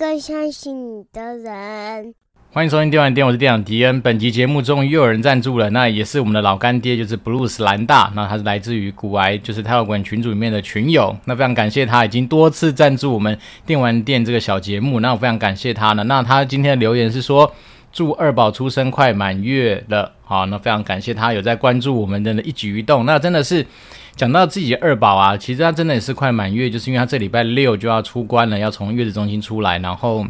更相信你的人。欢迎收听电玩店，我是店长迪恩。本集节目终于又有人赞助了，那也是我们的老干爹，就是 Blues 蓝大。那他是来自于古埃，就是泰国滚群组里面的群友。那非常感谢他，已经多次赞助我们电玩店这个小节目。那我非常感谢他呢。那他今天的留言是说，祝二宝出生快满月了。好，那非常感谢他有在关注我们的一举一动。那真的是讲到自己二宝啊，其实他真的也是快满月，就是因为他这礼拜六就要出关了，要从月子中心出来，然后。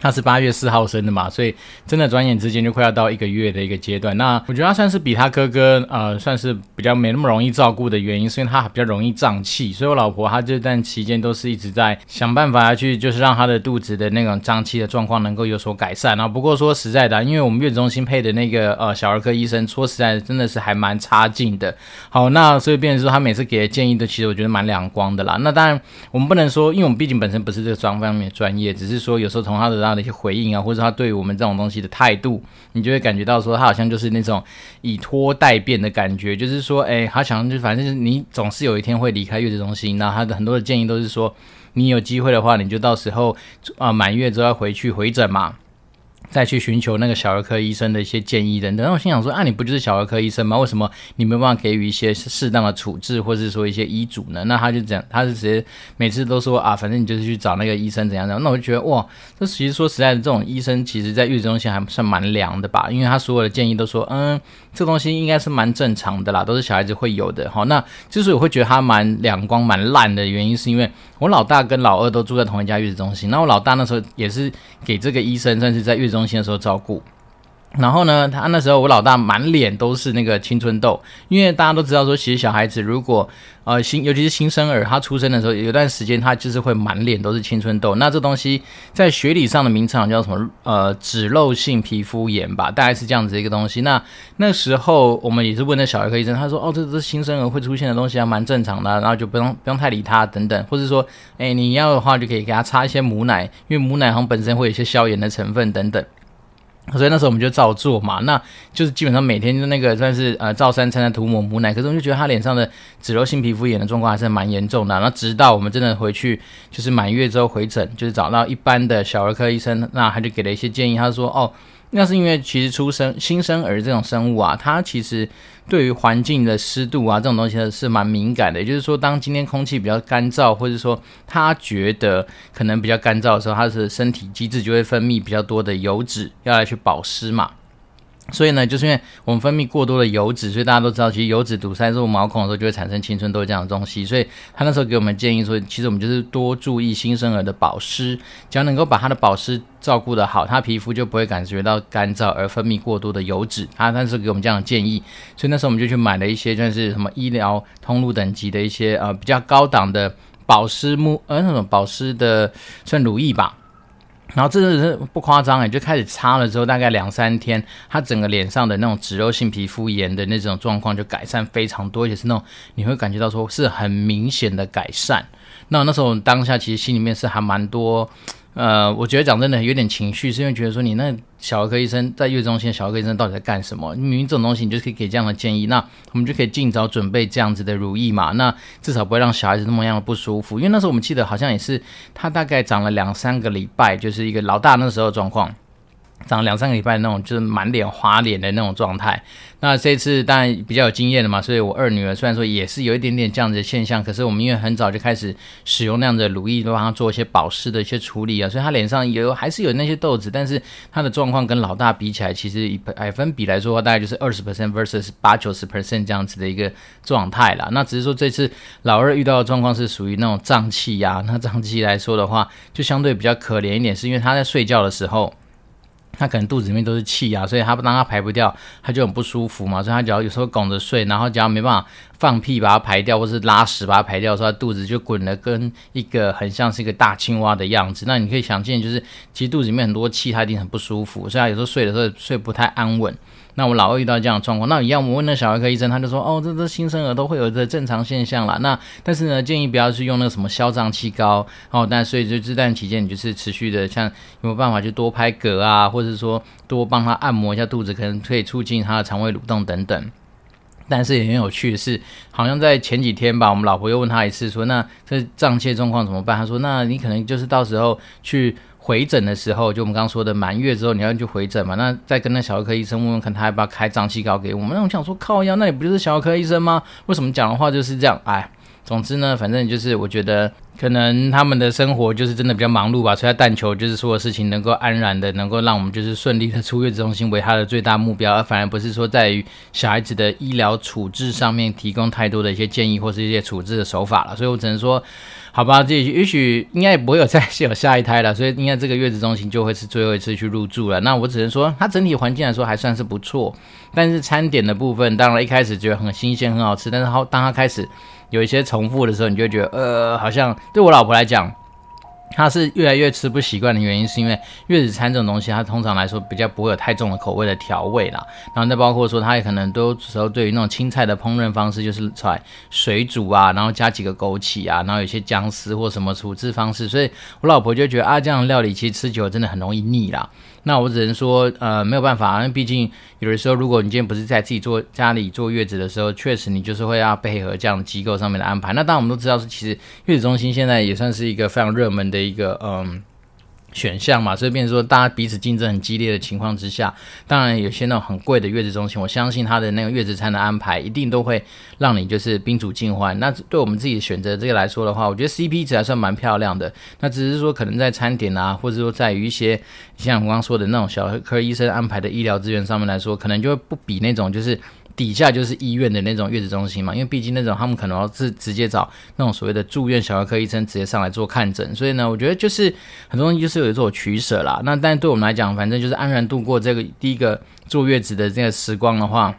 他是八月四号生的嘛，所以真的转眼之间就快要到一个月的一个阶段。那我觉得他算是比他哥哥呃，算是比较没那么容易照顾的原因，是因为他比较容易胀气。所以我老婆她这段期间都是一直在想办法去，就是让他的肚子的那种胀气的状况能够有所改善。然后不过说实在的，因为我们月子中心配的那个呃小儿科医生，说实在的真的是还蛮差劲的。好，那所以变成说他每次给的建议都其实我觉得蛮两光的啦。那当然我们不能说，因为我们毕竟本身不是这个专方面专业，只是说有时候从他的。他的一些回应啊，或者他对我们这种东西的态度，你就会感觉到说他好像就是那种以拖待变的感觉，就是说，哎，他想就反正是你总是有一天会离开月子中心，那他的很多的建议都是说，你有机会的话，你就到时候啊满月之后要回去回诊嘛。再去寻求那个小儿科医生的一些建议等等，然后我心想说啊，你不就是小儿科医生吗？为什么你没有办法给予一些适当的处置，或是说一些医嘱呢？那他就讲，他是直接每次都说啊，反正你就是去找那个医生怎样怎样。那我就觉得哇，这其实说实在的，这种医生其实在月子中心还算蛮凉的吧，因为他所有的建议都说，嗯，这东西应该是蛮正常的啦，都是小孩子会有的。好，那之所以我会觉得他蛮两光蛮烂的原因，是因为我老大跟老二都住在同一家月子中心，那我老大那时候也是给这个医生算是在月子中心的时候照顾。然后呢，他那时候我老大满脸都是那个青春痘，因为大家都知道说，其实小孩子如果呃新，尤其是新生儿，他出生的时候有段时间他就是会满脸都是青春痘。那这东西在学理上的名称叫什么？呃，脂漏性皮肤炎吧，大概是这样子一个东西。那那时候我们也是问那小儿科医生，他说哦，这这新生儿会出现的东西还蛮正常的，然后就不用不用太理他等等，或者说，哎，你要的话就可以给他擦一些母奶，因为母奶好像本身会有一些消炎的成分等等。所以那时候我们就照做嘛，那就是基本上每天就那个算是呃照三餐的涂抹母奶，可是我就觉得他脸上的脂漏性皮肤炎的状况还是蛮严重的。那直到我们真的回去就是满月之后回诊，就是找到一般的小儿科医生，那他就给了一些建议，他说哦。那是因为其实出生新生儿这种生物啊，它其实对于环境的湿度啊这种东西是蛮敏感的。也就是说，当今天空气比较干燥，或者说它觉得可能比较干燥的时候，它的身体机制就会分泌比较多的油脂，要来去保湿嘛。所以呢，就是因为我们分泌过多的油脂，所以大家都知道，其实油脂堵塞入毛孔的时候，就会产生青春痘这样的东西。所以他那时候给我们建议说，其实我们就是多注意新生儿的保湿，只要能够把他的保湿照顾得好，他皮肤就不会感觉到干燥而分泌过多的油脂。他那时候给我们这样的建议，所以那时候我们就去买了一些，就是什么医疗通路等级的一些呃比较高档的保湿木呃那种保湿的算乳液吧。然后真的是不夸张哎，就开始擦了之后，大概两三天，他整个脸上的那种脂肉性皮肤炎的那种状况就改善非常多，而且是那种你会感觉到说是很明显的改善。那那时候当下其实心里面是还蛮多。呃，我觉得讲真的有点情绪，是因为觉得说你那小儿科医生在月中心的小儿科医生到底在干什么？明明这种东西你就可以给这样的建议，那我们就可以尽早准备这样子的乳液嘛，那至少不会让小孩子那么样的不舒服。因为那时候我们记得好像也是他大概长了两三个礼拜，就是一个老大那时候状况。长两三个礼拜那种，就是满脸花脸的那种状态。那这次当然比较有经验了嘛，所以我二女儿虽然说也是有一点点这样子的现象，可是我们因为很早就开始使用那样的乳液，都帮她做一些保湿的一些处理啊，所以她脸上有还是有那些痘子，但是她的状况跟老大比起来，其实以百分比来说的话，大概就是二十 percent versus 八九十 percent 这样子的一个状态啦。那只是说这次老二遇到的状况是属于那种胀气呀，那胀气来说的话，就相对比较可怜一点，是因为他在睡觉的时候。他可能肚子里面都是气啊，所以他当他排不掉，他就很不舒服嘛。所以他只要有时候拱着睡，然后只要没办法放屁把它排掉，或是拉屎把它排掉的时候，他肚子就滚得跟一个很像是一个大青蛙的样子。那你可以想见，就是其实肚子里面很多气，他一定很不舒服，所以他有时候睡的时候睡不太安稳。那我老二遇到这样的状况，那一样，我问那小儿科医生，他就说，哦，这这新生儿都会有这正常现象啦。那但是呢，建议不要去用那个什么消胀气膏哦。但所以就这段期间，你就是持续的，像有没有办法去多拍嗝啊，或者说多帮他按摩一下肚子，可能可以促进他的肠胃蠕动等等。但是也很有趣的是，好像在前几天吧，我们老婆又问他一次，说：“那这胀气状况怎么办？”他说：“那你可能就是到时候去回诊的时候，就我们刚刚说的满月之后，你要去回诊嘛。那再跟那小儿科医生问问看，他要不要开胀气膏给我们？那我想说，靠腰，那你不就是小儿科医生吗？为什么讲的话就是这样？哎。”总之呢，反正就是我觉得可能他们的生活就是真的比较忙碌吧，所以他但求就是所有事情能够安然的，能够让我们就是顺利的出月子中心为他的最大目标，而反而不是说在于小孩子的医疗处置上面提供太多的一些建议或是一些处置的手法了。所以我只能说，好吧，这也许应该也不会有再有下一胎了，所以应该这个月子中心就会是最后一次去入住了。那我只能说，它整体环境来说还算是不错，但是餐点的部分，当然一开始觉得很新鲜很好吃，但是后当它开始。有一些重复的时候，你就觉得，呃，好像对我老婆来讲，他是越来越吃不习惯的原因，是因为月子餐这种东西，它通常来说比较不会有太重的口味的调味啦。然后再包括说，他也可能都时候对于那种青菜的烹饪方式，就是来水煮啊，然后加几个枸杞啊，然后有些姜丝或什么处置方式，所以我老婆就觉得啊，这样料理其实吃久了真的很容易腻啦。那我只能说，呃，没有办法，因为毕竟有的时候，如果你今天不是在自己坐家里坐月子的时候，确实你就是会要配合这样的机构上面的安排。那当然我们都知道，是其实月子中心现在也算是一个非常热门的一个，嗯。选项嘛，所以变成说大家彼此竞争很激烈的情况之下，当然有些那种很贵的月子中心，我相信他的那个月子餐的安排一定都会让你就是宾主尽欢。那对我们自己选择这个来说的话，我觉得 CP 值还算蛮漂亮的。那只是说可能在餐点啊，或者说在于一些像我刚刚说的那种小儿科医生安排的医疗资源上面来说，可能就会不比那种就是。底下就是医院的那种月子中心嘛，因为毕竟那种他们可能要是直接找那种所谓的住院小儿科医生直接上来做看诊，所以呢，我觉得就是很多东西就是有一种取舍啦。那但对我们来讲，反正就是安然度过这个第一个坐月子的这个时光的话，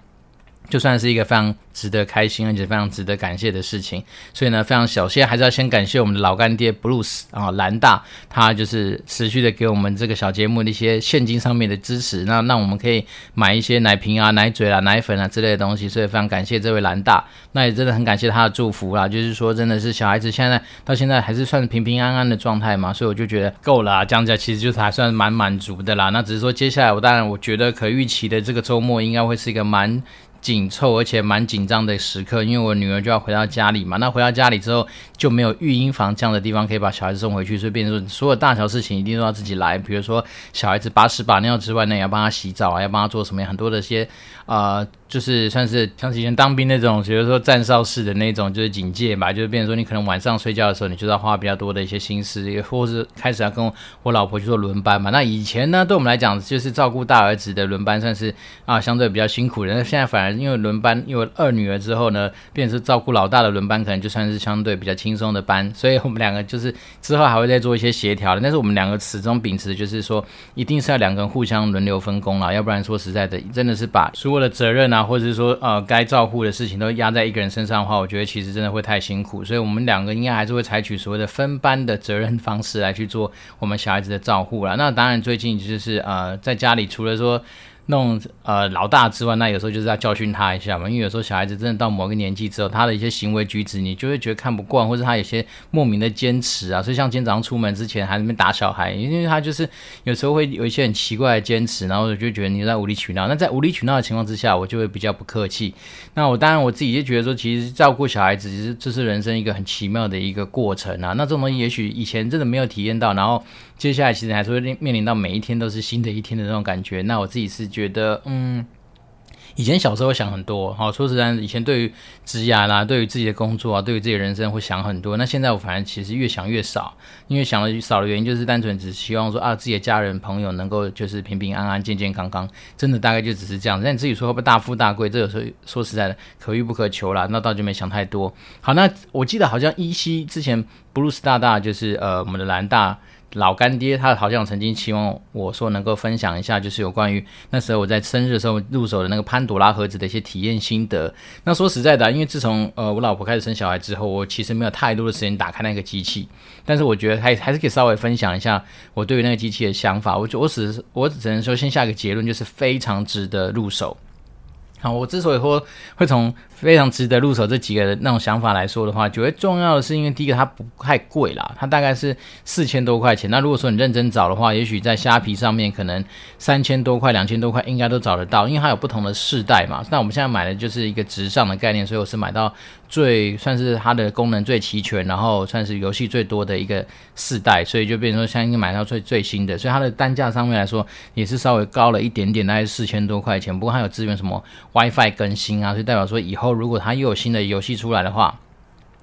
就算是一个非常。值得开心，而且非常值得感谢的事情。所以呢，非常小，现在还是要先感谢我们的老干爹 Bruce 啊，兰大，他就是持续的给我们这个小节目的一些现金上面的支持，那让我们可以买一些奶瓶啊、奶嘴啊、奶粉啊之类的东西。所以非常感谢这位兰大，那也真的很感谢他的祝福啦。就是说，真的是小孩子现在到现在还是算平平安安的状态嘛，所以我就觉得够了啊，这样子其实就是还算蛮满足的啦。那只是说接下来，我当然我觉得可预期的这个周末应该会是一个蛮。紧凑而且蛮紧张的时刻，因为我女儿就要回到家里嘛。那回到家里之后就没有育婴房这样的地方可以把小孩子送回去，所以变成所有大小事情一定都要自己来。比如说小孩子把屎把尿之外呢，也要帮他洗澡啊，要帮他做什么很多的一些啊。就是算是像以前当兵那种，比如说站哨式的那种，就是警戒吧，就是变成说你可能晚上睡觉的时候，你就要花比较多的一些心思，也或是开始要跟我老婆去做轮班嘛。那以前呢，对我们来讲，就是照顾大儿子的轮班算是啊相对比较辛苦的。那现在反而因为轮班，因为二女儿之后呢，变成是照顾老大的轮班，可能就算是相对比较轻松的班。所以我们两个就是之后还会再做一些协调的。但是我们两个始终秉持就是说，一定是要两个人互相轮流分工了，要不然说实在的，真的是把所有的责任啊。啊，或者是说，呃，该照顾的事情都压在一个人身上的话，我觉得其实真的会太辛苦，所以我们两个应该还是会采取所谓的分班的责任方式来去做我们小孩子的照顾了。那当然，最近就是呃，在家里除了说。那种呃老大之外，那有时候就是要教训他一下嘛，因为有时候小孩子真的到某个年纪之后，他的一些行为举止，你就会觉得看不惯，或者他有些莫名的坚持啊。所以像今天早上出门之前还在那边打小孩，因为他就是有时候会有一些很奇怪的坚持，然后就觉得你在无理取闹。那在无理取闹的情况之下，我就会比较不客气。那我当然我自己就觉得说，其实照顾小孩子，其实这是人生一个很奇妙的一个过程啊。那这种东西也许以前真的没有体验到，然后。接下来其实还是会面临到每一天都是新的一天的那种感觉。那我自己是觉得，嗯，以前小时候想很多，好说实在，以前对于职业啦，对于自己的工作啊，对于自己的人生会想很多。那现在我反正其实越想越少，因为想的少的原因就是单纯只希望说啊，自己的家人朋友能够就是平平安安、健健康康，真的大概就只是这样。那你自己说会不会大富大贵？这有时候说实在的，可遇不可求啦。那倒就没想太多。好，那我记得好像依稀之前布鲁斯大大就是呃我们的兰大。老干爹，他好像曾经期望我说能够分享一下，就是有关于那时候我在生日的时候入手的那个潘朵拉盒子的一些体验心得。那说实在的，因为自从呃我老婆开始生小孩之后，我其实没有太多的时间打开那个机器，但是我觉得还还是可以稍微分享一下我对于那个机器的想法。我我只我只能说先下个结论，就是非常值得入手。好，我之所以说会从非常值得入手这几个那种想法来说的话，觉得重要的是因为第一个它不太贵啦，它大概是四千多块钱。那如果说你认真找的话，也许在虾皮上面可能三千多块、两千多块应该都找得到，因为它有不同的世代嘛。那我们现在买的就是一个直上的概念，所以我是买到最算是它的功能最齐全，然后算是游戏最多的一个四代，所以就变成说相应买到最最新的，所以它的单价上面来说也是稍微高了一点点，大概四千多块钱。不过它有支援什么？WiFi 更新啊，所以代表说以后如果它又有新的游戏出来的话，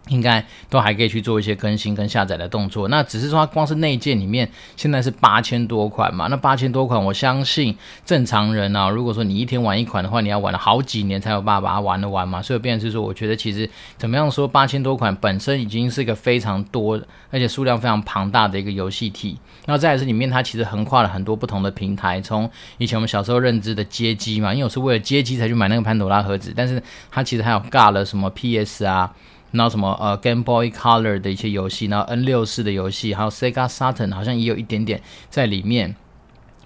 应该都还可以去做一些更新跟下载的动作。那只是说它光是内建里面现在是八千多款嘛，那八千多款，我相信正常人啊，如果说你一天玩一款的话，你要玩了好几年才有办法把它玩得完嘛。所以变成是说，我觉得其实怎么样说，八千多款本身已经是一个非常多而且数量非常庞大的一个游戏体。那再来是里面它其实横跨了很多不同的平台，从以前我们小时候认知的街机嘛，因为我是为了街机才去买那个潘朵拉盒子，但是它其实还有尬了什么 PS 啊。那什么呃 Game Boy Color 的一些游戏，然后 N 六四的游戏，还有 Sega Saturn 好像也有一点点在里面。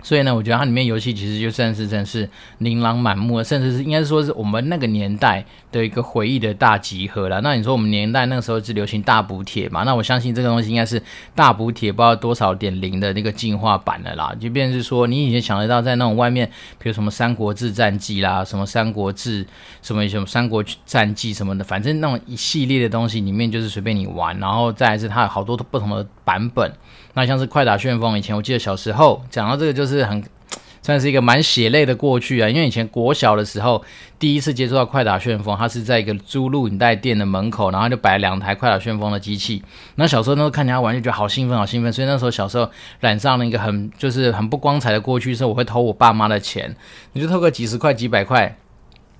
所以呢，我觉得它里面游戏其实就算是真是琳琅满目，甚至是应该是说是我们那个年代的一个回忆的大集合了。那你说我们年代那个时候是流行大补帖嘛？那我相信这个东西应该是大补帖不知道多少点零的那个进化版的啦。就便是说，你以前想得到在那种外面，比如什么《三国志战记》啦，什么《三国志》什么什么《三国战记》什么的，反正那种一系列的东西里面就是随便你玩。然后再是它有好多不同的版本。那像是快打旋风，以前我记得小时候讲到这个，就是很 算是一个蛮血泪的过去啊。因为以前国小的时候，第一次接触到快打旋风，它是在一个租录影带店的门口，然后就摆两台快打旋风的机器。那小时候那时候看人家玩，就觉得好兴奋，好兴奋。所以那时候小时候染上了一个很就是很不光彩的过去，是我会偷我爸妈的钱，你就偷个几十块、几百块。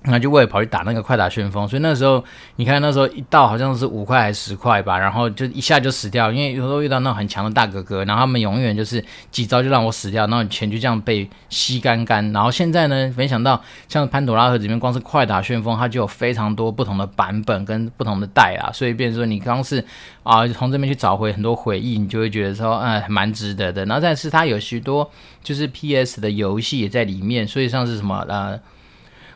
那就为了跑去打那个快打旋风，所以那时候你看那时候一到好像是五块还是十块吧，然后就一下就死掉，因为有时候遇到那种很强的大哥哥，然后他们永远就是几招就让我死掉，然后钱就这样被吸干干。然后现在呢，没想到像潘朵拉盒子里面光是快打旋风，它就有非常多不同的版本跟不同的代啊，所以变成说你刚是啊从这边去找回很多回忆，你就会觉得说嗯蛮值得的。然后再是它有许多就是 PS 的游戏也在里面，所以像是什么呃。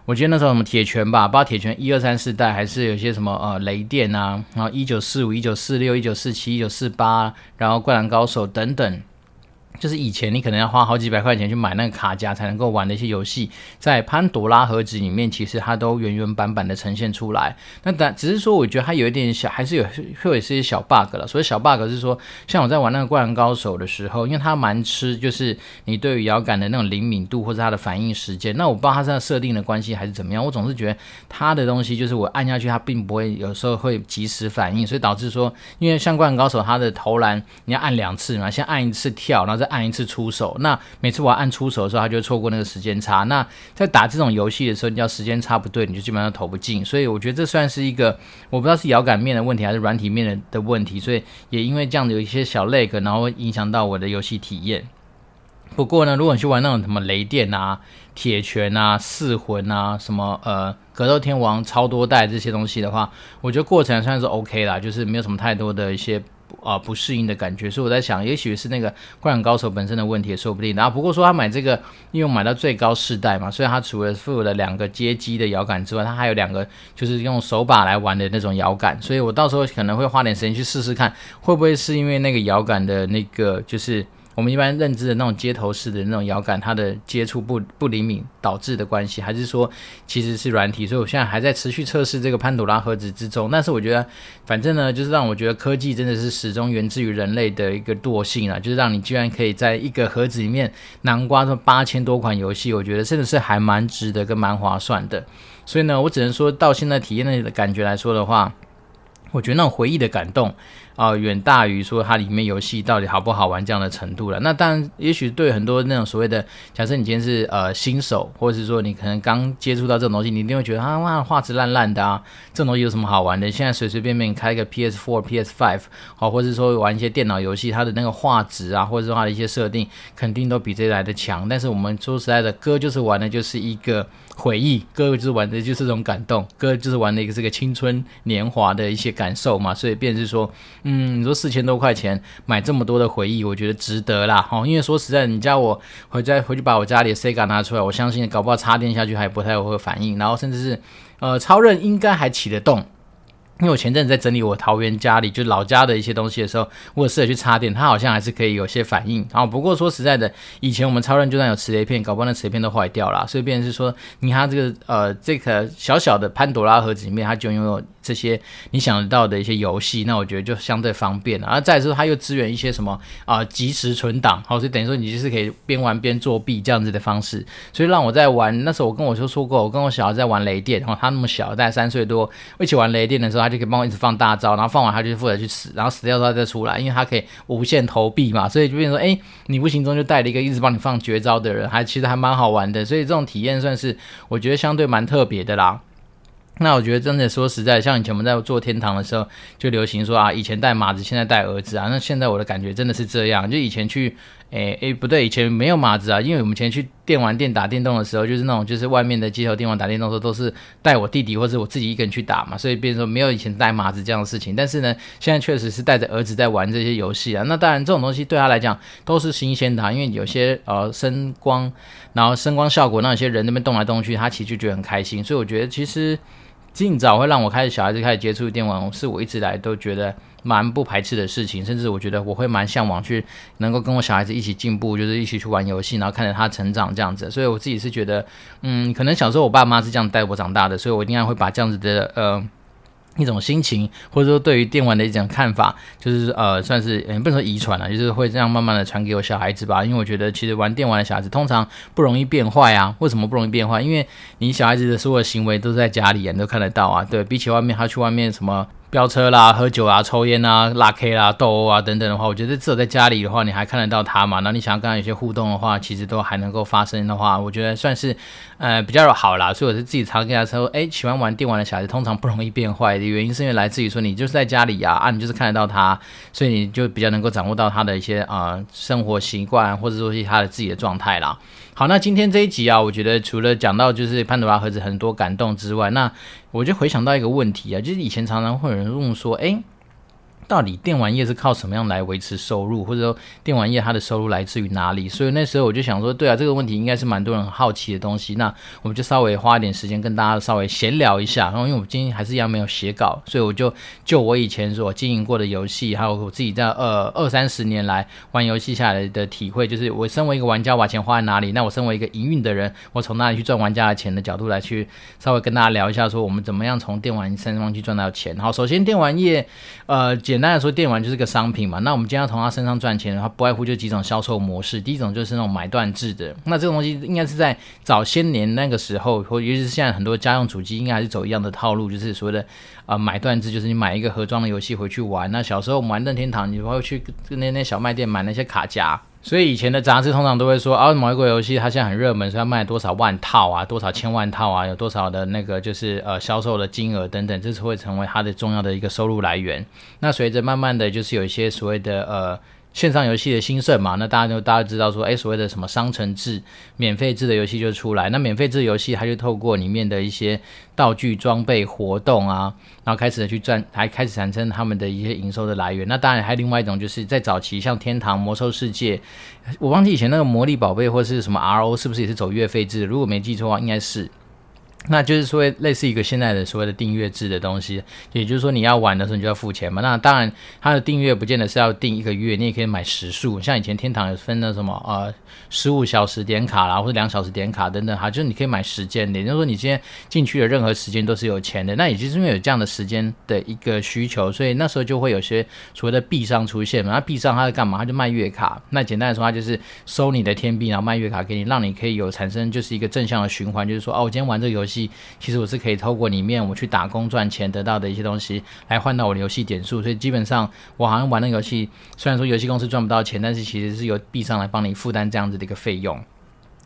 我记得那时候什么铁拳吧，不知道铁拳一二三四代，还是有些什么呃雷电啊，然后一九四五、一九四六、一九四七、一九四八，然后灌篮高手等等。就是以前你可能要花好几百块钱去买那个卡夹才能够玩的一些游戏，在潘朵拉盒子里面，其实它都原原版版的呈现出来。那但只是说，我觉得它有一点小，还是有会有一些小 bug 了。所以小 bug 是说，像我在玩那个灌篮高手的时候，因为它蛮吃，就是你对于摇杆的那种灵敏度或者它的反应时间。那我不知道它是设定的关系还是怎么样，我总是觉得它的东西就是我按下去，它并不会有时候会及时反应，所以导致说，因为像灌篮高手它的投篮你要按两次嘛，先按一次跳，然后再按一次出手，那每次我要按出手的时候，他就错过那个时间差。那在打这种游戏的时候，你要时间差不对，你就基本上投不进。所以我觉得这算是一个，我不知道是摇杆面的问题还是软体面的的问题。所以也因为这样子有一些小 lag，然后影响到我的游戏体验。不过呢，如果你去玩那种什么雷电啊、铁拳啊、四魂啊、什么呃格斗天王超多代这些东西的话，我觉得过程算是 OK 啦，就是没有什么太多的一些。啊，不适应的感觉，所以我在想，也许是那个灌篮高手本身的问题也说不定。然后不过说他买这个，因为买到最高世代嘛，所以他除了附了两个街机的摇杆之外，他还有两个就是用手把来玩的那种摇杆。所以我到时候可能会花点时间去试试看，会不会是因为那个摇杆的那个就是。我们一般认知的那种街头式的那种摇杆，它的接触不不灵敏导致的关系，还是说其实是软体？所以我现在还在持续测试这个潘朵拉盒子之中。但是我觉得，反正呢，就是让我觉得科技真的是始终源自于人类的一个惰性啊，就是让你居然可以在一个盒子里面南瓜这八千多款游戏，我觉得真的是还蛮值得跟蛮划算的。所以呢，我只能说到现在体验的感觉来说的话，我觉得那种回忆的感动。啊、远大于说它里面游戏到底好不好玩这样的程度了。那当然，也许对很多那种所谓的，假设你今天是呃新手，或者是说你可能刚接触到这种东西，你一定会觉得啊，哇，画质烂烂的啊，这种东西有什么好玩的？现在随随便便开一个 PS4、PS5，好，或者说玩一些电脑游戏，它的那个画质啊，或者说它的一些设定，肯定都比这来的强。但是我们说实在的，歌就是玩的就是一个回忆，歌就是玩的就是这种感动，歌就是玩的一个这个青春年华的一些感受嘛。所以便是说。嗯，你说四千多块钱买这么多的回忆，我觉得值得啦。哦，因为说实在，你叫我回再回去把我家里的 Sega 拿出来，我相信搞不好插电下去还不太会反应，然后甚至是呃超任应该还起得动。因为我前阵子在整理我桃园家里就老家的一些东西的时候，我试着去插电，它好像还是可以有些反应。然后不过说实在的，以前我们超人就算有磁碟片，搞不好那磁碟片都坏掉了，所以变成是说，你看这个呃这个小小的潘朵拉盒子里面，它就拥有这些你想得到的一些游戏，那我觉得就相对方便了。然后再来说，它又支援一些什么啊即时存档，好，所以等于说你就是可以边玩边作弊这样子的方式。所以让我在玩那时候，我跟我就说过，我跟我小孩在玩雷电，然后他那么小，大概三岁多，一起玩雷电的时候，他就可以帮我一直放大招，然后放完他就负责去死，然后死掉之后再出来，因为他可以无限投币嘛，所以就变成说，哎，你无形中就带了一个一直帮你放绝招的人，还其实还蛮好玩的，所以这种体验算是我觉得相对蛮特别的啦。那我觉得真的说实在，像以前我们在做天堂的时候，就流行说啊，以前带马子，现在带儿子啊。那现在我的感觉真的是这样，就以前去，诶、欸、诶、不对，以前没有马子啊，因为我们以前去电玩店打电动的时候，就是那种就是外面的街头电玩打电动的时候，都是带我弟弟或者我自己一个人去打嘛，所以变成说没有以前带马子这样的事情。但是呢，现在确实是带着儿子在玩这些游戏啊。那当然这种东西对他来讲都是新鲜的，因为有些呃声光，然后声光效果，那有些人那边动来动去，他其实就觉得很开心。所以我觉得其实。尽早会让我开始小孩子开始接触电玩，是我一直来都觉得蛮不排斥的事情，甚至我觉得我会蛮向往去能够跟我小孩子一起进步，就是一起去玩游戏，然后看着他成长这样子。所以我自己是觉得，嗯，可能小时候我爸妈是这样带我长大的，所以我应该会把这样子的呃。一种心情，或者说对于电玩的一种看法，就是呃，算是嗯，不能说遗传了，就是会这样慢慢的传给我小孩子吧。因为我觉得其实玩电玩的小孩子通常不容易变坏啊。为什么不容易变坏？因为你小孩子的所有行为都在家里，你都看得到啊。对，比起外面，他去外面什么。飙车啦、喝酒啊、抽烟啊、拉 K 啦、斗殴啊等等的话，我觉得只有在家里的话，你还看得到他嘛？那你想要跟他有些互动的话，其实都还能够发生的话，我觉得算是呃比较好啦。所以我是自己常跟他说，诶，喜欢玩电玩的小孩通常不容易变坏的原因，是因为来自于说你就是在家里呀，啊，你就是看得到他，所以你就比较能够掌握到他的一些啊、生活习惯，或者说是他的自己的状态啦。好，那今天这一集啊，我觉得除了讲到就是潘多拉盒子很多感动之外，那我就回想到一个问题啊，就是以前常常会有人问说，诶。到底电玩业是靠什么样来维持收入，或者说电玩业它的收入来自于哪里？所以那时候我就想说，对啊，这个问题应该是蛮多人很好奇的东西。那我们就稍微花一点时间跟大家稍微闲聊一下。然后因为我今天还是一样没有写稿，所以我就就我以前所经营过的游戏，还有我自己在呃二三十年来玩游戏下来的体会，就是我身为一个玩家，把钱花在哪里？那我身为一个营运的人，我从哪里去赚玩家的钱的角度来去稍微跟大家聊一下，说我们怎么样从电玩身上去赚到钱。好，首先电玩业呃简单来说，电玩就是个商品嘛。那我们今天要从它身上赚钱的话，不外乎就几种销售模式。第一种就是那种买断制的。那这个东西应该是在早些年那个时候，或尤其是现在很多家用主机，应该还是走一样的套路，就是所谓的啊买断制，就是你买一个盒装的游戏回去玩。那小时候我们玩任天堂，你会去那那小卖店买那些卡夹。所以以前的杂志通常都会说啊，某一个游戏它现在很热门，所以要卖多少万套啊，多少千万套啊，有多少的那个就是呃销售的金额等等，这是会成为它的重要的一个收入来源。那随着慢慢的就是有一些所谓的呃。线上游戏的兴盛嘛，那大家就大家知道说，诶，所谓的什么商城制、免费制的游戏就出来。那免费制游戏，它就透过里面的一些道具、装备、活动啊，然后开始的去赚，还开始产生他们的一些营收的来源。那当然还有另外一种，就是在早期像天堂、魔兽世界，我忘记以前那个魔力宝贝或是什么 RO 是不是也是走月费制？如果没记错的话，应该是。那就是说，类似一个现在的所谓的订阅制的东西，也就是说，你要玩的时候你就要付钱嘛。那当然，它的订阅不见得是要订一个月，你也可以买时数。像以前天堂有分的什么呃，十五小时点卡啦，或者两小时点卡等等哈，就是你可以买时间的，也就是说你今天进去的任何时间都是有钱的。那也就是因为有这样的时间的一个需求，所以那时候就会有些所谓的币商出现嘛。那币商它是干嘛？它就卖月卡。那简单来说，它就是收你的天币，然后卖月卡给你，让你可以有产生就是一个正向的循环，就是说哦，我今天玩这个游戏。其实我是可以透过里面我去打工赚钱得到的一些东西来换到我的游戏点数，所以基本上我好像玩那个游戏，虽然说游戏公司赚不到钱，但是其实是由币上来帮你负担这样子的一个费用。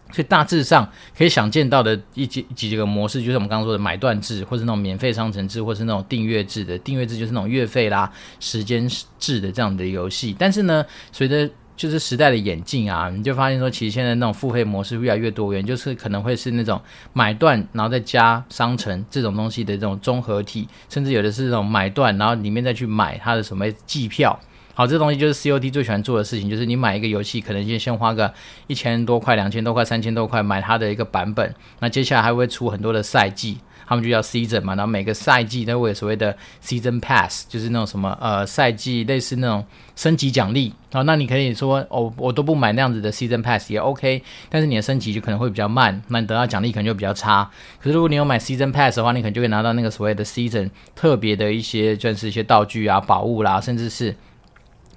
所以大致上可以想见到的一几几个模式，就是我们刚刚说的买断制，或是那种免费商城制，或是那种订阅制的。订阅制就是那种月费啦、时间制的这样的游戏。但是呢，随着就是时代的演进啊，你就发现说，其实现在那种付费模式越来越多元，就是可能会是那种买断然后再加商城这种东西的这种综合体，甚至有的是这种买断然后里面再去买它的什么季票。好，这东西就是 COD 最喜欢做的事情，就是你买一个游戏，可能先先花个一千多块、两千多块、三千多块买它的一个版本，那接下来还会出很多的赛季。他们就叫 season 嘛，然后每个赛季都会有所谓的 season pass，就是那种什么呃赛季类似那种升级奖励。好，那你可以说哦，我都不买那样子的 season pass 也 OK，但是你的升级就可能会比较慢，那你得到奖励可能就比较差。可是如果你有买 season pass 的话，你可能就会拿到那个所谓的 season 特别的一些，就是一些道具啊、宝物啦，甚至是。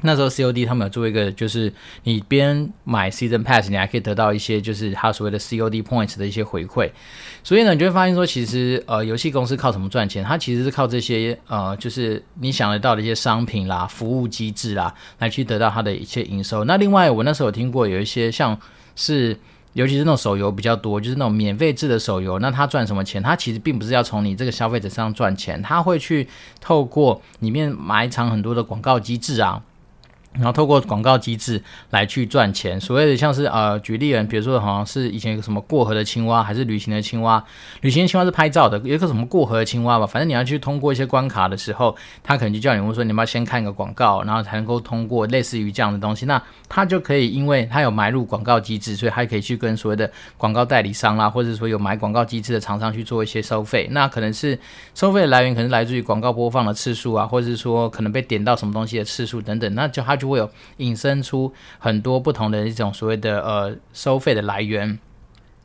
那时候 COD 他们有做一个，就是你边买 Season Pass，你还可以得到一些，就是它所谓的 COD Points 的一些回馈。所以呢，你就会发现说，其实呃，游戏公司靠什么赚钱？它其实是靠这些呃，就是你想得到的一些商品啦、服务机制啦，来去得到它的一些营收。那另外，我那时候有听过有一些像是，尤其是那种手游比较多，就是那种免费制的手游，那它赚什么钱？它其实并不是要从你这个消费者身上赚钱，它会去透过里面埋藏很多的广告机制啊。然后透过广告机制来去赚钱，所谓的像是呃，举例人，比如说好像是以前有个什么过河的青蛙，还是旅行的青蛙，旅行的青蛙是拍照的，有一个什么过河的青蛙吧，反正你要去通过一些关卡的时候，他可能就叫你问说，你要不要先看一个广告，然后才能够通过，类似于这样的东西，那他就可以，因为他有埋入广告机制，所以他可以去跟所谓的广告代理商啦，或者说有买广告机制的厂商去做一些收费，那可能是收费的来源可能来自于广告播放的次数啊，或者是说可能被点到什么东西的次数等等，那就他就会有引申出很多不同的一种所谓的呃收费的来源。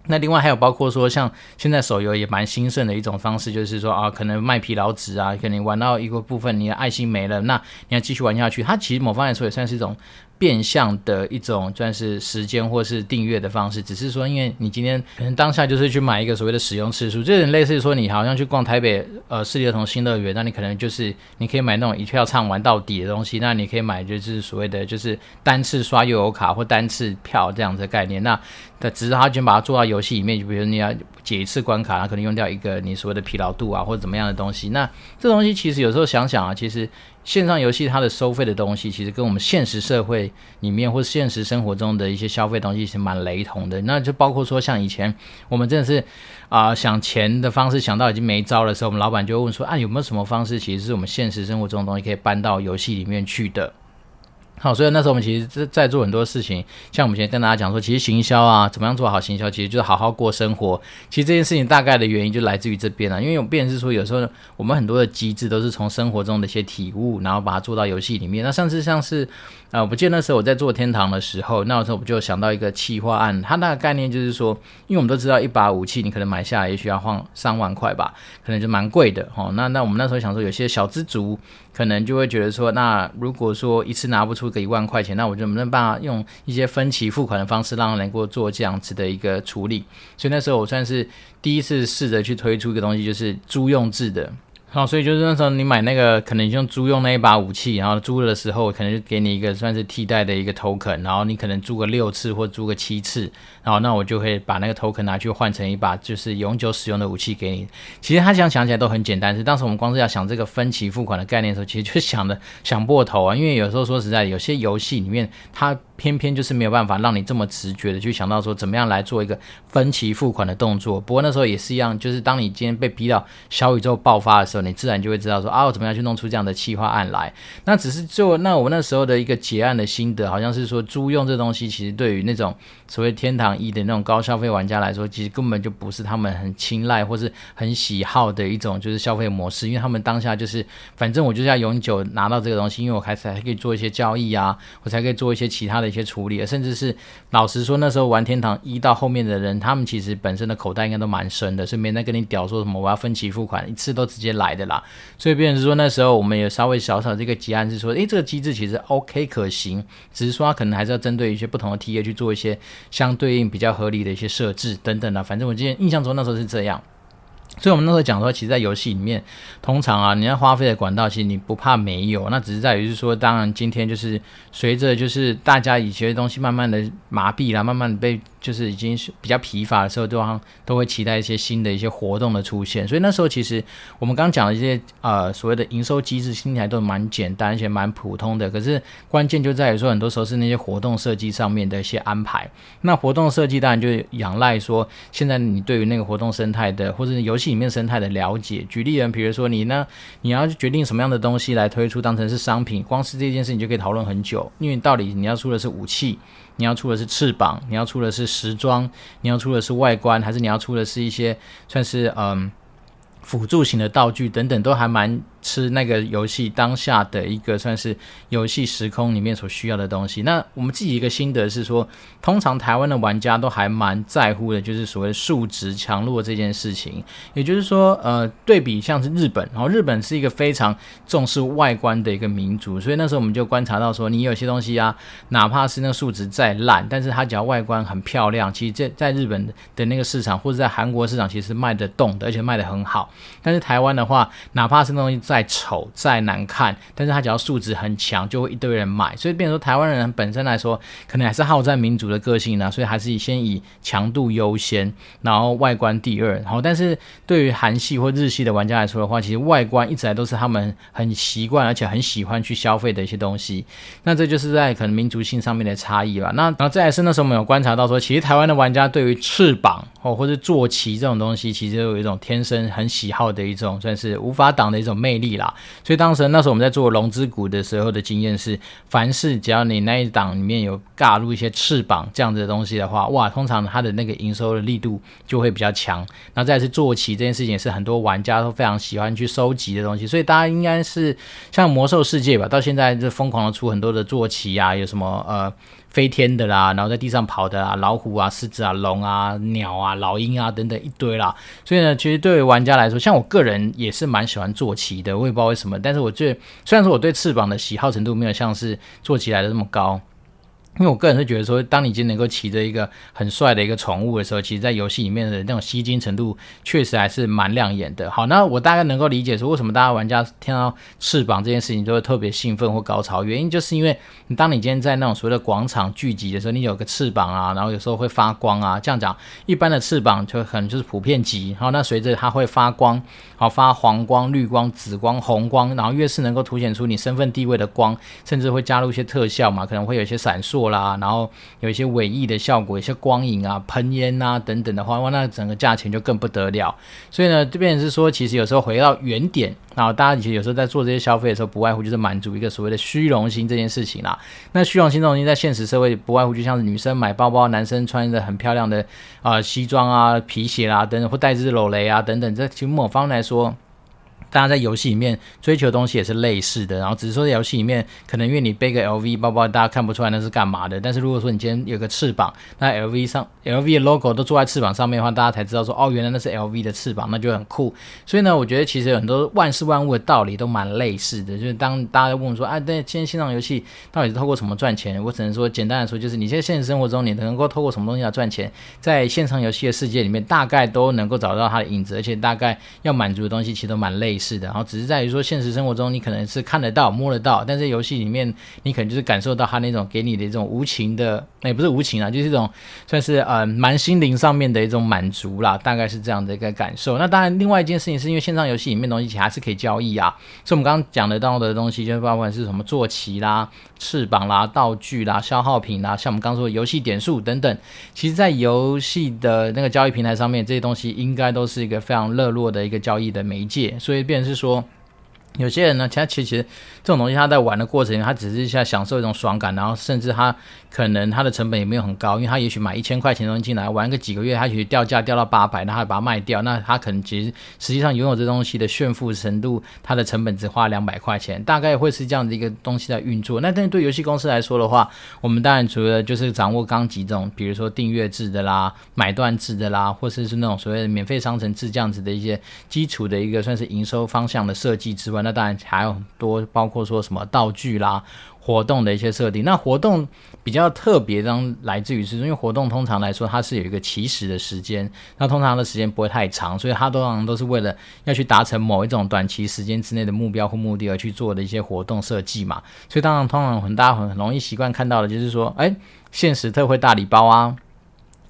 那另外还有包括说，像现在手游也蛮兴盛的一种方式，就是说啊，可能卖疲劳值啊，可能玩到一个部分，你的爱心没了，那你要继续玩下去。它其实某方面来说也算是一种。变相的一种算是时间或是订阅的方式，只是说，因为你今天可能当下就是去买一个所谓的使用次数，这种类似于说你好像去逛台北呃市立儿童新乐园，那你可能就是你可以买那种一票唱玩到底的东西，那你可以买就是所谓的就是单次刷悠游卡或单次票这样子的概念，那的只是他先把它做到游戏里面，就比如你要解一次关卡，然后可能用掉一个你所谓的疲劳度啊或者怎么样的东西，那这东西其实有时候想想啊，其实。线上游戏它的收费的东西，其实跟我们现实社会里面或现实生活中的一些消费东西是蛮雷同的。那就包括说，像以前我们真的是啊、想钱的方式想到已经没招的时候，我们老板就会问说啊有没有什么方式，其实是我们现实生活中的东西可以搬到游戏里面去的。好，所以那时候我们其实在在做很多事情，像我们以前跟大家讲说，其实行销啊，怎么样做好行销，其实就是好好过生活。其实这件事情大概的原因就来自于这边了，因为我们变是说，有时候我们很多的机制都是从生活中的一些体悟，然后把它做到游戏里面。那上次像是。啊，我不记得那时候我在做天堂的时候，那时候我就想到一个企划案，它那个概念就是说，因为我们都知道一把武器你可能买下来也许要花三万块吧，可能就蛮贵的哦。那那我们那时候想说，有些小资族可能就会觉得说，那如果说一次拿不出个一万块钱，那我就能不能办法用一些分期付款的方式，让他能够做这样子的一个处理。所以那时候我算是第一次试着去推出一个东西，就是租用制的。好、哦，所以就是那时候你买那个，可能用租用那一把武器，然后租的时候可能就给你一个算是替代的一个 token，然后你可能租个六次或租个七次，然后那我就会把那个 token 拿去换成一把就是永久使用的武器给你。其实他想想起来都很简单，是当时我们光是要想这个分期付款的概念的时候，其实就想的想破头啊，因为有时候说实在，有些游戏里面它。偏偏就是没有办法让你这么直觉的去想到说怎么样来做一个分期付款的动作。不过那时候也是一样，就是当你今天被逼到小宇宙爆发的时候，你自然就会知道说啊，我怎么样去弄出这样的企划案来。那只是做那我那时候的一个结案的心得，好像是说租用这东西，其实对于那种所谓天堂一的那种高消费玩家来说，其实根本就不是他们很青睐或是很喜好的一种就是消费模式，因为他们当下就是反正我就是要永久拿到这个东西，因为我开始还可以做一些交易啊，我才可以做一些其他的。一些处理，甚至是老实说，那时候玩天堂一到后面的人，他们其实本身的口袋应该都蛮深的，所以没人跟你屌说什么我要分期付款，一次都直接来的啦。所以，变成是说那时候我们也稍微小小这个结案是说，诶，这个机制其实 OK 可行，只是说它可能还是要针对一些不同的 TA 去做一些相对应比较合理的一些设置等等啊。反正我记得印象中那时候是这样。所以，我们那时候讲说，其实，在游戏里面，通常啊，你要花费的管道，其实你不怕没有，那只是在于是说，当然，今天就是随着就是大家以前的东西慢慢的麻痹了，慢慢的被。就是已经是比较疲乏的时候，都都会期待一些新的一些活动的出现。所以那时候其实我们刚讲的一些呃所谓的营收机制，听起来都蛮简单而且蛮普通的。可是关键就在于说，很多时候是那些活动设计上面的一些安排。那活动设计当然就仰赖说，现在你对于那个活动生态的或者游戏里面生态的了解。举例人，比如说你呢，你要决定什么样的东西来推出当成是商品，光是这件事你就可以讨论很久，因为到底你要出的是武器。你要出的是翅膀，你要出的是时装，你要出的是外观，还是你要出的是一些算是嗯辅助型的道具等等，都还蛮。吃那个游戏当下的一个算是游戏时空里面所需要的东西。那我们自己一个心得是说，通常台湾的玩家都还蛮在乎的，就是所谓数值强弱这件事情。也就是说，呃，对比像是日本，然后日本是一个非常重视外观的一个民族，所以那时候我们就观察到说，你有些东西啊，哪怕是那个数值再烂，但是它只要外观很漂亮，其实在在日本的那个市场或者在韩国市场，其实卖得动的，而且卖得很好。但是台湾的话，哪怕是那东西再再丑再难看，但是它只要素质很强，就会一堆人买。所以，变成说台湾人本身来说，可能还是好战民族的个性呢，所以还是先以强度优先，然后外观第二。然后，但是对于韩系或日系的玩家来说的话，其实外观一直来都是他们很习惯而且很喜欢去消费的一些东西。那这就是在可能民族性上面的差异吧。那然后再来是那时候我们有观察到说，其实台湾的玩家对于翅膀哦或者坐骑这种东西，其实有一种天生很喜好的一种算是无法挡的一种魅力。啦，所以当时那时候我们在做龙之谷的时候的经验是，凡是只要你那一档里面有尬入一些翅膀这样子的东西的话，哇，通常它的那个营收的力度就会比较强。那再是坐骑这件事情，也是很多玩家都非常喜欢去收集的东西。所以大家应该是像魔兽世界吧，到现在就疯狂的出很多的坐骑啊，有什么呃。飞天的啦，然后在地上跑的啊，老虎啊、狮子啊、龙啊、鸟啊、老鹰啊等等一堆啦。所以呢，其实对于玩家来说，像我个人也是蛮喜欢坐骑的，我也不知道为什么。但是我觉得，虽然说我对翅膀的喜好程度没有像是坐骑来的那么高。因为我个人是觉得说，当你今天能够骑着一个很帅的一个宠物的时候，其实，在游戏里面的那种吸睛程度，确实还是蛮亮眼的。好，那我大概能够理解说，为什么大家玩家听到翅膀这件事情都会特别兴奋或高潮，原因就是因为你当你今天在那种所谓的广场聚集的时候，你有个翅膀啊，然后有时候会发光啊。这样讲，一般的翅膀就可能就是普遍级，好，那随着它会发光，好，发黄光、绿光、紫光、红光，然后越是能够凸显出你身份地位的光，甚至会加入一些特效嘛，可能会有一些闪烁。啦，然后有一些尾翼的效果，一些光影啊、喷烟啊等等的话，哇，那整个价钱就更不得了。所以呢，这边也是说，其实有时候回到原点，然后大家其实有时候在做这些消费的时候，不外乎就是满足一个所谓的虚荣心这件事情啦。那虚荣心这种东西，在现实社会不外乎就像是女生买包包，男生穿着很漂亮的啊、西装啊、皮鞋啦等等，或戴着劳雷啊等等，这其实某方来说。大家在游戏里面追求的东西也是类似的，然后只是说在游戏里面，可能因为你背个 LV 包包，大家看不出来那是干嘛的。但是如果说你今天有个翅膀，那 LV 上 LV 的 logo 都坐在翅膀上面的话，大家才知道说哦，原来那是 LV 的翅膀，那就很酷。所以呢，我觉得其实有很多万事万物的道理都蛮类似的。就是当大家都问说啊，那今天线上游戏到底是透过什么赚钱？我只能说简单的说，就是你现在现实生活中你能够透过什么东西来赚钱，在线上游戏的世界里面，大概都能够找到它的影子，而且大概要满足的东西其实都蛮类似。是的，然后只是在于说，现实生活中你可能是看得到、摸得到，但是游戏里面你可能就是感受到他那种给你的一种无情的，也不是无情啊，就是一种算是呃蛮心灵上面的一种满足啦，大概是这样的一个感受。那当然，另外一件事情是因为线上游戏里面的东西其实还是可以交易啊，所以我们刚刚讲得到的东西，就是包括是什么坐骑啦、翅膀啦、道具啦、消耗品啦，像我们刚刚说的游戏点数等等，其实在游戏的那个交易平台上面，这些东西应该都是一个非常热络的一个交易的媒介，所以变成是说。有些人呢，他其实这种东西，他在玩的过程，他只是在享受一种爽感，然后甚至他可能他的成本也没有很高，因为他也许买一千块钱东西进来玩个几个月，他也许掉价掉到八百，然后把它卖掉，那他可能其实实际上拥有这东西的炫富程度，它的成本只花两百块钱，大概会是这样的一个东西在运作。那但是对游戏公司来说的话，我们当然除了就是掌握刚几种，比如说订阅制的啦、买断制的啦，或者是那种所谓的免费商城制这样子的一些基础的一个算是营收方向的设计之外。那当然还有很多，包括说什么道具啦、活动的一些设定。那活动比较特别，当来自于是，因为活动通常来说它是有一个起始的时间，那通常的时间不会太长，所以它通常都是为了要去达成某一种短期时间之内的目标或目的而去做的一些活动设计嘛。所以当然通常很大家很容易习惯看到的就是说，哎，限时特惠大礼包啊。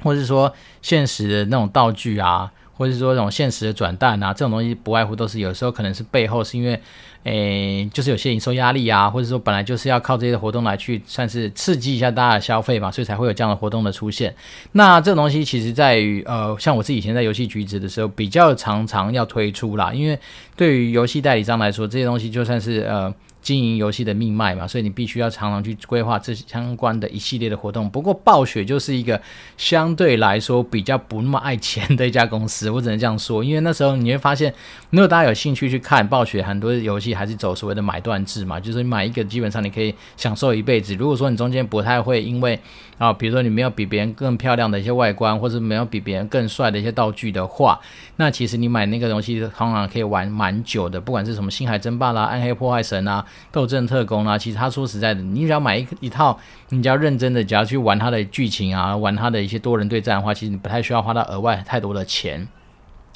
或者是说现实的那种道具啊。或者是说这种现实的转蛋啊，这种东西不外乎都是有时候可能是背后是因为，诶，就是有些营收压力啊，或者说本来就是要靠这些活动来去算是刺激一下大家的消费嘛，所以才会有这样的活动的出现。那这种东西其实在于呃，像我自己以前在游戏局子的时候，比较常常要推出啦，因为对于游戏代理商来说，这些东西就算是呃。经营游戏的命脉嘛，所以你必须要常常去规划这相关的一系列的活动。不过暴雪就是一个相对来说比较不那么爱钱的一家公司，我只能这样说。因为那时候你会发现，如果大家有兴趣去看暴雪，很多游戏还是走所谓的买断制嘛，就是买一个基本上你可以享受一辈子。如果说你中间不太会因为啊，比如说你没有比别人更漂亮的一些外观，或者没有比别人更帅的一些道具的话，那其实你买那个东西通常可以玩蛮久的，不管是什么星海争霸啦、暗黑破坏神啊。斗阵特工啊，其实他说实在的，你只要买一一套，你只要认真的，只要去玩它的剧情啊，玩它的一些多人对战的话，其实你不太需要花到额外太多的钱。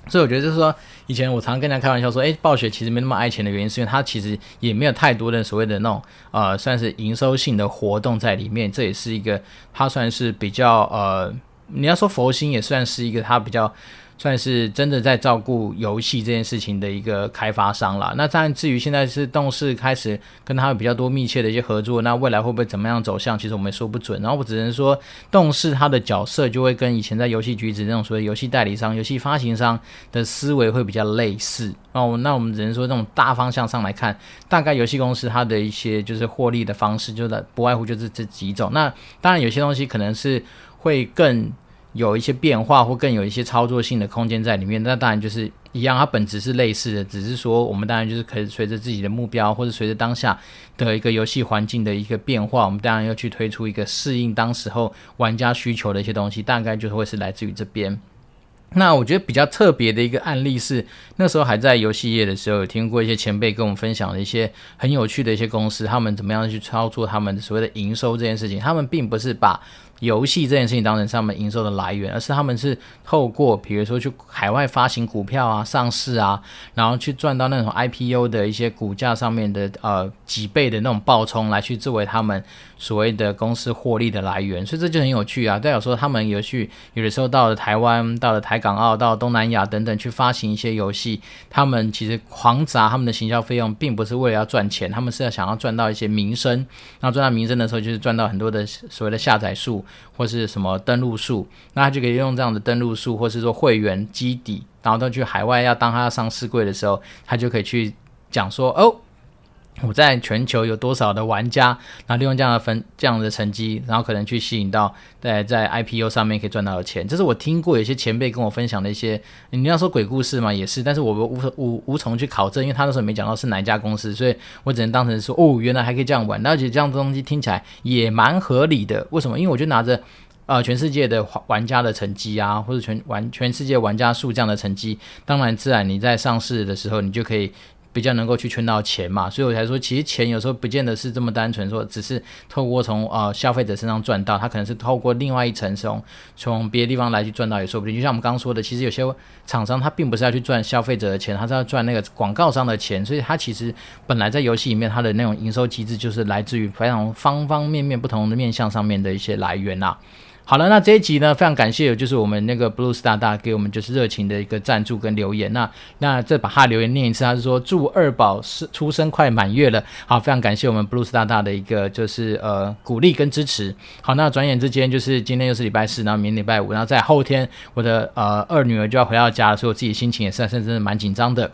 所以我觉得就是说，以前我常常跟人家开玩笑说，诶，暴雪其实没那么爱钱的原因，是因为它其实也没有太多的所谓的那种呃，算是营收性的活动在里面。这也是一个它算是比较呃，你要说佛心也算是一个它比较。算是真的在照顾游戏这件事情的一个开发商了。那当然，至于现在是动视开始跟他有比较多密切的一些合作，那未来会不会怎么样走向？其实我们也说不准。然后我只能说，动视它的角色就会跟以前在游戏局子那种所谓游戏代理商、游戏发行商的思维会比较类似。哦，那我们只能说，这种大方向上来看，大概游戏公司它的一些就是获利的方式，就是不外乎就是这几种。那当然，有些东西可能是会更。有一些变化或更有一些操作性的空间在里面，那当然就是一样，它本质是类似的，只是说我们当然就是可以随着自己的目标或者随着当下的一个游戏环境的一个变化，我们当然要去推出一个适应当时候玩家需求的一些东西，大概就会是来自于这边。那我觉得比较特别的一个案例是，那时候还在游戏业的时候，有听过一些前辈跟我们分享的一些很有趣的一些公司，他们怎么样去操作他们所谓的营收这件事情，他们并不是把。游戏这件事情当成是他们营收的来源，而是他们是透过比如说去海外发行股票啊、上市啊，然后去赚到那种 IPO 的一些股价上面的呃几倍的那种暴冲，来去作为他们所谓的公司获利的来源。所以这就很有趣啊！代表说他们有去有的时候到了台湾、到了台港澳、到东南亚等等去发行一些游戏，他们其实狂砸他们的行销费用，并不是为了要赚钱，他们是要想要赚到一些名声。那赚到名声的时候，就是赚到很多的所谓的下载数。或是什么登录数，那他就可以用这样的登录数，或是说会员基底，然后他去海外要当他要上市柜的时候，他就可以去讲说哦。我在全球有多少的玩家，然后利用这样的分这样的成绩，然后可能去吸引到在在 IPO 上面可以赚到的钱，这是我听过有些前辈跟我分享的一些，你要说鬼故事嘛，也是，但是我无无无从去考证，因为他那时候没讲到是哪一家公司，所以我只能当成说哦，原来还可以这样玩，而且这样的东西听起来也蛮合理的。为什么？因为我就拿着呃全世界的玩家的成绩啊，或者全玩全世界玩家数这样的成绩，当然自然你在上市的时候，你就可以。比较能够去圈到钱嘛，所以我才说，其实钱有时候不见得是这么单纯，说只是透过从呃消费者身上赚到，他可能是透过另外一层从从别的地方来去赚到也说不定。就像我们刚刚说的，其实有些厂商他并不是要去赚消费者的钱，他是要赚那个广告商的钱，所以他其实本来在游戏里面他的那种营收机制就是来自于非常方方面面不同的面向上面的一些来源呐、啊。好了，那这一集呢，非常感谢，就是我们那个 Blues 大大给我们就是热情的一个赞助跟留言。那那再把他留言念一次，他是说祝二宝是出生快满月了。好，非常感谢我们 Blues 大大的一个就是呃鼓励跟支持。好，那转眼之间就是今天又是礼拜四，然后明天礼拜五，然后在后天我的呃二女儿就要回到家了，所以我自己心情也是甚至蛮紧张的。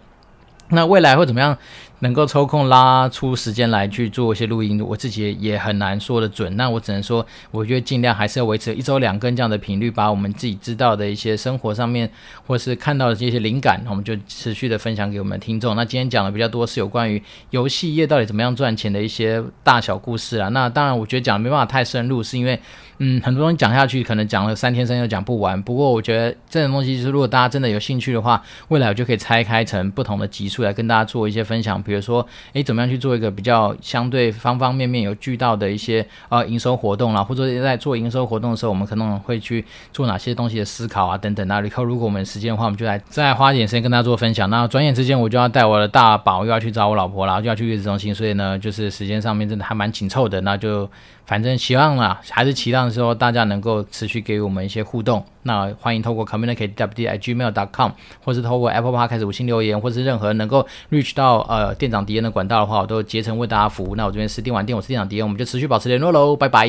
那未来会怎么样？能够抽空拉出时间来去做一些录音，我自己也很难说得准。那我只能说，我觉得尽量还是要维持一周两更这样的频率，把我们自己知道的一些生活上面或是看到的这些灵感，我们就持续的分享给我们听众。那今天讲的比较多是有关于游戏业到底怎么样赚钱的一些大小故事啊。那当然，我觉得讲的没办法太深入，是因为嗯，很多东西讲下去可能讲了三天三夜讲不完。不过我觉得这种东西就是，如果大家真的有兴趣的话，未来我就可以拆开成不同的集数来跟大家做一些分享。比如说，诶，怎么样去做一个比较相对方方面面有巨到的一些呃营收活动啦，或者在做营收活动的时候，我们可能会去做哪些东西的思考啊，等等啊。以后如果我们时间的话，我们就来再花点时间跟大家做分享。那转眼之间，我就要带我的大宝又要去找我老婆了，就要去月子中心，所以呢，就是时间上面真的还蛮紧凑的，那就。反正希望啦，还是期望说大家能够持续给我们一些互动。那欢迎透过 communicatewd@gmail.com，或是透过 Apple Park 开始五星留言，或是任何能够 reach 到呃店长迪恩的管道的话，我都竭诚为大家服务。那我这边是电玩店，我是店长迪恩，我们就持续保持联络喽，拜拜。